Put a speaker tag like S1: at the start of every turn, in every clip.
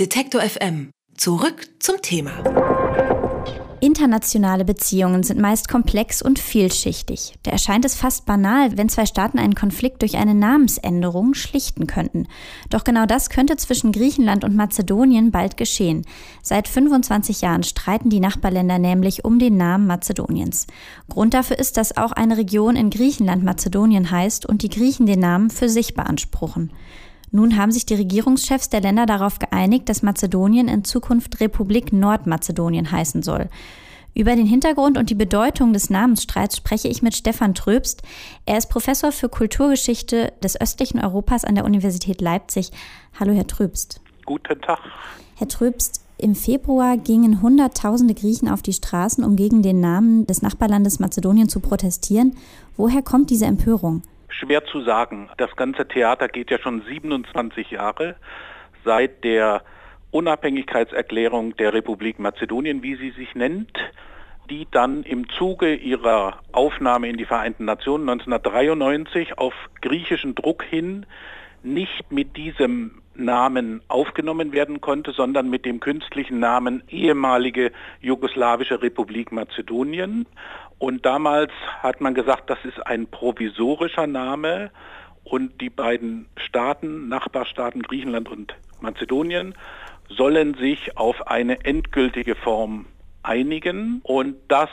S1: Detektor FM. Zurück zum Thema.
S2: Internationale Beziehungen sind meist komplex und vielschichtig. Da erscheint es fast banal, wenn zwei Staaten einen Konflikt durch eine Namensänderung schlichten könnten. Doch genau das könnte zwischen Griechenland und Mazedonien bald geschehen. Seit 25 Jahren streiten die Nachbarländer nämlich um den Namen Mazedoniens. Grund dafür ist, dass auch eine Region in Griechenland Mazedonien heißt und die Griechen den Namen für sich beanspruchen. Nun haben sich die Regierungschefs der Länder darauf geeinigt, dass Mazedonien in Zukunft Republik Nordmazedonien heißen soll. Über den Hintergrund und die Bedeutung des Namensstreits spreche ich mit Stefan Tröbst. Er ist Professor für Kulturgeschichte des östlichen Europas an der Universität Leipzig. Hallo, Herr Tröbst.
S3: Guten Tag.
S2: Herr Tröbst, im Februar gingen Hunderttausende Griechen auf die Straßen, um gegen den Namen des Nachbarlandes Mazedonien zu protestieren. Woher kommt diese Empörung?
S3: Schwer zu sagen. Das ganze Theater geht ja schon 27 Jahre seit der Unabhängigkeitserklärung der Republik Mazedonien, wie sie sich nennt, die dann im Zuge ihrer Aufnahme in die Vereinten Nationen 1993 auf griechischen Druck hin nicht mit diesem Namen aufgenommen werden konnte, sondern mit dem künstlichen Namen ehemalige jugoslawische Republik Mazedonien. Und damals hat man gesagt, das ist ein provisorischer Name und die beiden Staaten, Nachbarstaaten Griechenland und Mazedonien, sollen sich auf eine endgültige Form einigen. Und das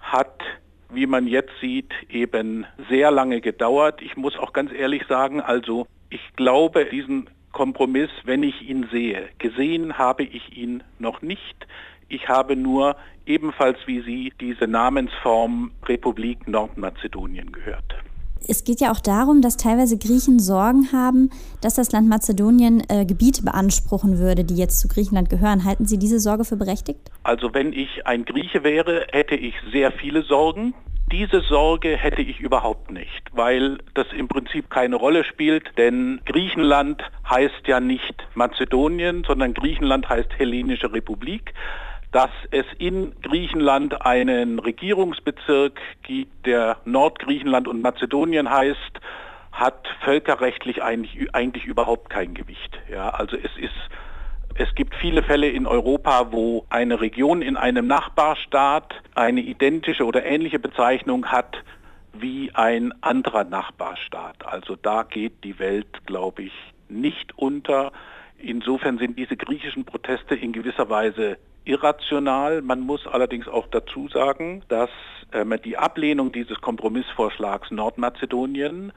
S3: hat, wie man jetzt sieht, eben sehr lange gedauert. Ich muss auch ganz ehrlich sagen, also ich glaube, diesen Kompromiss, wenn ich ihn sehe. Gesehen habe ich ihn noch nicht. Ich habe nur ebenfalls wie Sie diese Namensform Republik Nordmazedonien gehört.
S2: Es geht ja auch darum, dass teilweise Griechen Sorgen haben, dass das Land Mazedonien äh, Gebiete beanspruchen würde, die jetzt zu Griechenland gehören. Halten Sie diese Sorge für berechtigt?
S3: Also wenn ich ein Grieche wäre, hätte ich sehr viele Sorgen. Diese Sorge hätte ich überhaupt nicht, weil das im Prinzip keine Rolle spielt, denn Griechenland heißt ja nicht Mazedonien, sondern Griechenland heißt Hellenische Republik dass es in Griechenland einen Regierungsbezirk gibt, der Nordgriechenland und Mazedonien heißt, hat völkerrechtlich eigentlich, eigentlich überhaupt kein Gewicht. Ja, also es ist es gibt viele Fälle in Europa, wo eine Region in einem Nachbarstaat eine identische oder ähnliche Bezeichnung hat wie ein anderer Nachbarstaat. Also da geht die Welt, glaube ich, nicht unter. Insofern sind diese griechischen Proteste in gewisser Weise irrational. Man muss allerdings auch dazu sagen, dass ähm, die Ablehnung dieses Kompromissvorschlags Nordmazedonien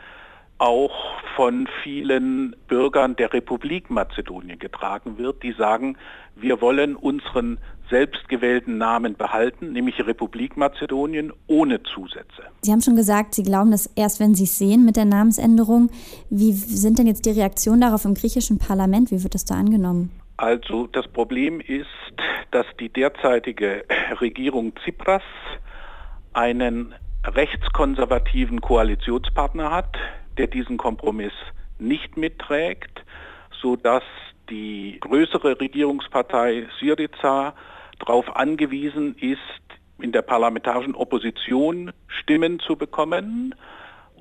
S3: auch von vielen Bürgern der Republik Mazedonien getragen wird, die sagen, wir wollen unseren selbstgewählten Namen behalten, nämlich Republik Mazedonien ohne Zusätze.
S2: Sie haben schon gesagt, Sie glauben das erst, wenn Sie es sehen mit der Namensänderung. Wie sind denn jetzt die Reaktionen darauf im griechischen Parlament? Wie wird das da angenommen?
S3: Also das Problem ist, dass die derzeitige Regierung Tsipras einen rechtskonservativen Koalitionspartner hat, der diesen Kompromiss nicht mitträgt, sodass die größere Regierungspartei Syriza darauf angewiesen ist, in der parlamentarischen Opposition Stimmen zu bekommen.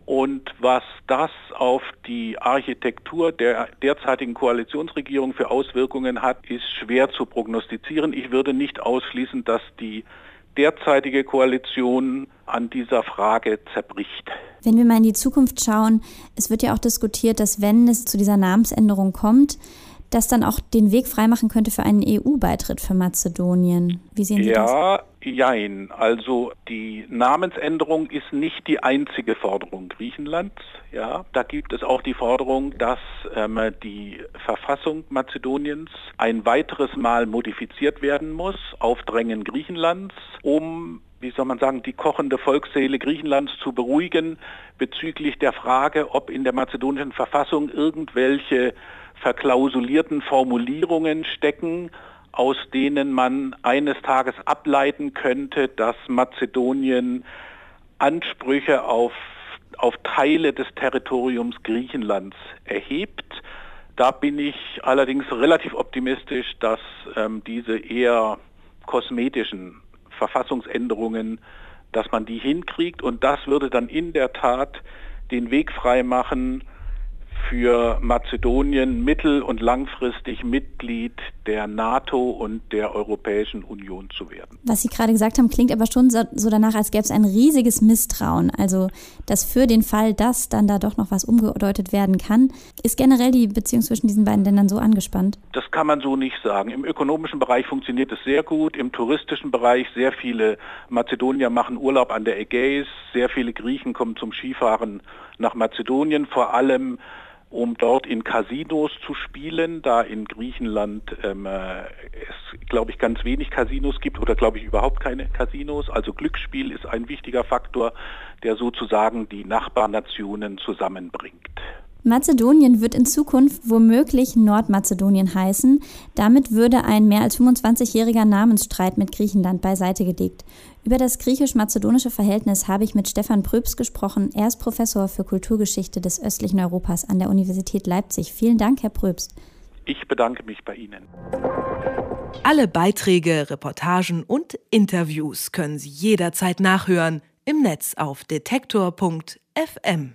S3: Und was das auf die Architektur der derzeitigen Koalitionsregierung für Auswirkungen hat, ist schwer zu prognostizieren. Ich würde nicht ausschließen, dass die derzeitige Koalition an dieser Frage zerbricht.
S2: Wenn wir mal in die Zukunft schauen, es wird ja auch diskutiert, dass wenn es zu dieser Namensänderung kommt, das dann auch den Weg freimachen könnte für einen EU-Beitritt für Mazedonien. Wie sehen Sie
S3: ja,
S2: das?
S3: Ja, jein. Also die Namensänderung ist nicht die einzige Forderung Griechenlands. Ja, da gibt es auch die Forderung, dass ähm, die Verfassung Mazedoniens ein weiteres Mal modifiziert werden muss auf Drängen Griechenlands, um wie soll man sagen, die kochende Volksseele Griechenlands zu beruhigen bezüglich der Frage, ob in der mazedonischen Verfassung irgendwelche verklausulierten Formulierungen stecken, aus denen man eines Tages ableiten könnte, dass Mazedonien Ansprüche auf, auf Teile des Territoriums Griechenlands erhebt. Da bin ich allerdings relativ optimistisch, dass ähm, diese eher kosmetischen Verfassungsänderungen, dass man die hinkriegt und das würde dann in der Tat den Weg frei machen für Mazedonien mittel- und langfristig Mitglied der NATO und der Europäischen Union zu werden.
S2: Was Sie gerade gesagt haben, klingt aber schon so danach, als gäbe es ein riesiges Misstrauen. Also, dass für den Fall, dass dann da doch noch was umgedeutet werden kann, ist generell die Beziehung zwischen diesen beiden Ländern so angespannt?
S3: Das kann man so nicht sagen. Im ökonomischen Bereich funktioniert es sehr gut, im touristischen Bereich sehr viele Mazedonier machen Urlaub an der Ägäis, sehr viele Griechen kommen zum Skifahren nach Mazedonien, vor allem um dort in Casinos zu spielen, da in Griechenland ähm, äh, es, glaube ich, ganz wenig Casinos gibt oder, glaube ich, überhaupt keine Casinos. Also Glücksspiel ist ein wichtiger Faktor, der sozusagen die Nachbarnationen zusammenbringt.
S2: Mazedonien wird in Zukunft womöglich Nordmazedonien heißen. Damit würde ein mehr als 25-jähriger Namensstreit mit Griechenland beiseite gelegt. Über das griechisch-mazedonische Verhältnis habe ich mit Stefan Pröbs gesprochen. Er ist Professor für Kulturgeschichte des östlichen Europas an der Universität Leipzig. Vielen Dank, Herr Pröbs.
S3: Ich bedanke mich bei Ihnen.
S1: Alle Beiträge, Reportagen und Interviews können Sie jederzeit nachhören im Netz auf detektor.fm.